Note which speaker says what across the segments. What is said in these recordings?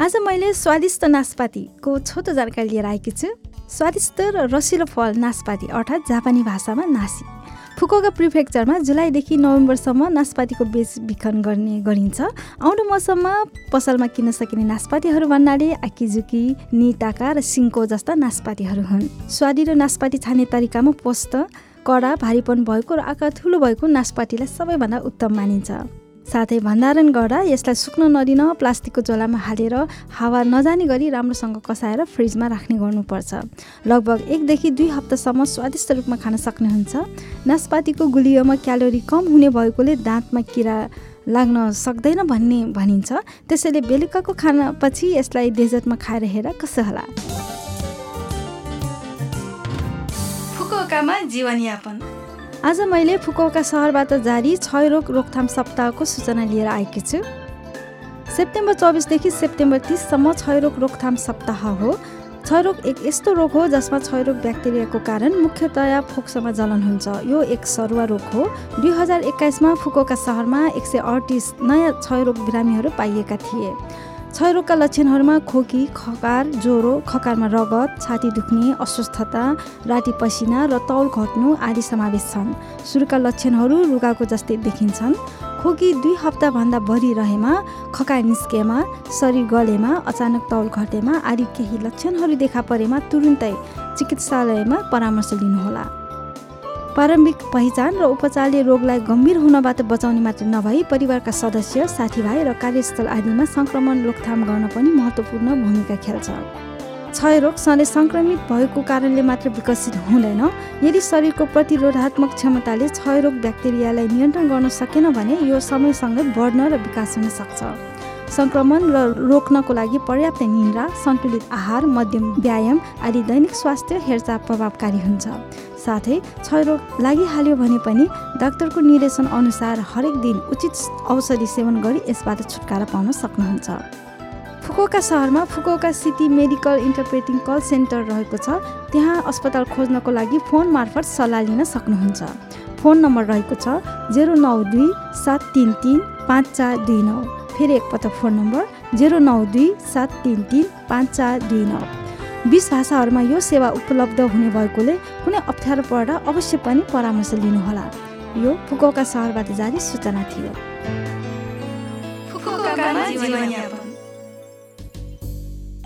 Speaker 1: आज मैले स्वादिष्ट नासपातीको छोटो जानकारी लिएर आएकी छु। स्वादिष्ट र रसिलो फल नासपाती अर्थात् जापानी भाषामा नासी। फुकोका प्रिफेक्चरमा जुलाईदेखि नोभेम्बरसम्म नासपातीको बेचबिखन गर्ने गरिन्छ। आउँदो मौसममा पसलमा किन्न सकिने नासपातीहरू भन्नाले आकिजुकी निटाका र सिङ्को जस्ता नासपातीहरू हुन्। स्वादिलो नासपाती छान्ने तरिकामा पोस्ट कडा भारीपन भएको र आकार ठुलो भएको नासपातीलाई सबैभन्दा उत्तम मानिन्छ। साथै भण्डारण गर्दा यसलाई सुक्न नदिन प्लास्टिकको झोलामा हालेर हावा नजाने गरी राम्रोसँग कसाएर फ्रिजमा राख्ने गर्नुपर्छ। लगभग एकदेखि दुई हप्तासम्म स्वादिष्ट रूपमा खान सक्नुहुन्छ नासपातीको गुलियोमा क्यालोरी कम हुने भएकोले दाँतमा किरा लाग्न सक्दैन भन्ने भनिन्छ। त्यसैले बेलुकाको खानापछि यसलाई डेजर्टमा खाएर हेर कसो होला।
Speaker 2: फुकुओकामा जीवनयापन।
Speaker 1: आज मैले फुकुओका सहरबाट जारी क्षयरोग रोकथाम सप्ताहको सूचना लिएर आएकी छु। सेप्टेम्बर चौबिसदेखि सेप्टेम्बर तिससम्म क्षयरोग रोकथाम सप्ताह हो। क्षयरोग एक यस्तो रोग हो जसमा क्षयरोग ब्याक्टेरियाको कारण मुख्यतया फोक्सोमा जलन हुन्छ। यो एक सरुवा रोग हो। दुई हजार एक्काइसमा फुकोका सहरमा एक सय अडतिस नयाँ क्षयरोग बिरामीहरू पाइएका थिए। क्षयरोगका लक्षणहरूमा खोकी खकार ज्वरो खकारमा रगत छाती दुख्ने अस्वस्थता राति पसिना र तौल घट्नु आदि समावेश छन्। सुरुका लक्षणहरू रुगाको जस्तै देखिन्छन्। खोकी दुई हप्ताभन्दा बढी रहेमा खकाइ निस्केमा शरीर गलेमा अचानक तौल घटेमा आदि केही लक्षणहरू देखा परेमा तुरुन्तै चिकित्सालयमा परामर्श लिनुहोला। प्रारम्भिक पहिचान र उपचारले रोगलाई गम्भीर हुनबाट बचाउने मात्र नभई परिवारका सदस्य साथीभाइ र कार्यस्थल आदिमा सङ्क्रमण रोकथाम गर्न पनि महत्त्वपूर्ण भूमिका खेल्छ। क्षयरोग सधैँ सङ्क्रमित भएको कारणले मात्र विकसित हुँदैन। यदि शरीरको प्रतिरोधात्मक क्षमताले क्षयरोग ब्याक्टेरियालाई नियन्त्रण गर्न सकेन भने यो समयसँगै बढ्न र विकास हुन सक्छ। सङ्क्रमण र रोक्नको लागि पर्याप्त निन्द्रा सन्तुलित आहार मध्यम व्यायाम आदि दैनिक स्वास्थ्य हेरचाह प्रभावकारी हुन्छ। साथै क्षयरोग लागिहाल्यो भने पनि डाक्टरको निर्देशन अनुसार हरेक दिन उचित औषधि सेवन गरी यसबाट छुटकारा पाउन सक्नुहुन्छ। फुकोका सहरमा Fukuoka city medical interpreting call centre रहेको छ। त्यहाँ अस्पताल खोज्नको लागि फोन मार्फत सल्लाह लिन सक्नुहुन्छ। फोन नम्बर रहेको छ जेरो नौ दुई सात तिन तिन पाँच चार दुई नौ। फेरि एकपल्ट फोन नम्बर जेरो नौ दुई सात तिन तिन पाँच चार दुई नौ। बिस भाषाहरूमा यो सेवा उपलब्ध हुने भएकोले कुनै अप्ठ्यारो पर्दा अवश्य पनि परामर्श लिनुहोला। यो फुकोका सहरबाट जारी सूचना थियो।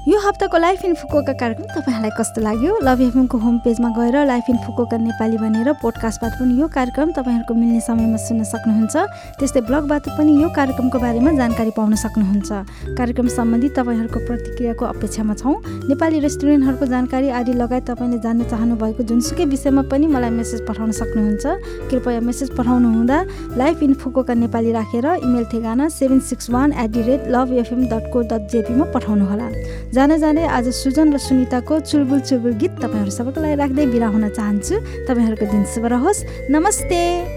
Speaker 1: यो हप्ताको लाइफ इन फुकोका कार्यक्रम तपाईँहरूलाई कस्तो लाग्यो? लभ एफएमको होम पेजमा गएर लाइफ इन फुकोका नेपाली भनेर पोडकास्टबाट पनि यो कार्यक्रम तपाईँहरूको मिल्ने समयमा सुन्न सक्नुहुन्छ। त्यस्तै ब्लगबाट पनि यो कार्यक्रमको बारेमा जानकारी पाउन सक्नुहुन्छ। कार्यक्रम सम्बन्धी तपाईँहरूको प्रतिक्रियाको अपेक्षामा छौँ। नेपाली रेस्टुरेन्टहरूको जानकारी आदि लगायत तपाईँले जान्न चाहनुभएको जुनसुकै विषयमा पनि मलाई मेसेज पठाउन सक्नुहुन्छ। कृपया मेसेज पठाउनु हुँदा लाइफ इन फुकोका नेपाली राखेर इमेल ठेगाना seven six one eight the rate love FM dot co dot जेपीमा पठाउनुहोला। जाने जाने आज सुजन र सुनिताको चुलबुल चुलबुल गीत तपाईँहरू सबैको लागि राख्दै बिरा हुन चाहन्छु। तपाईँहरूको दिन शुभ रहोस्। नमस्ते।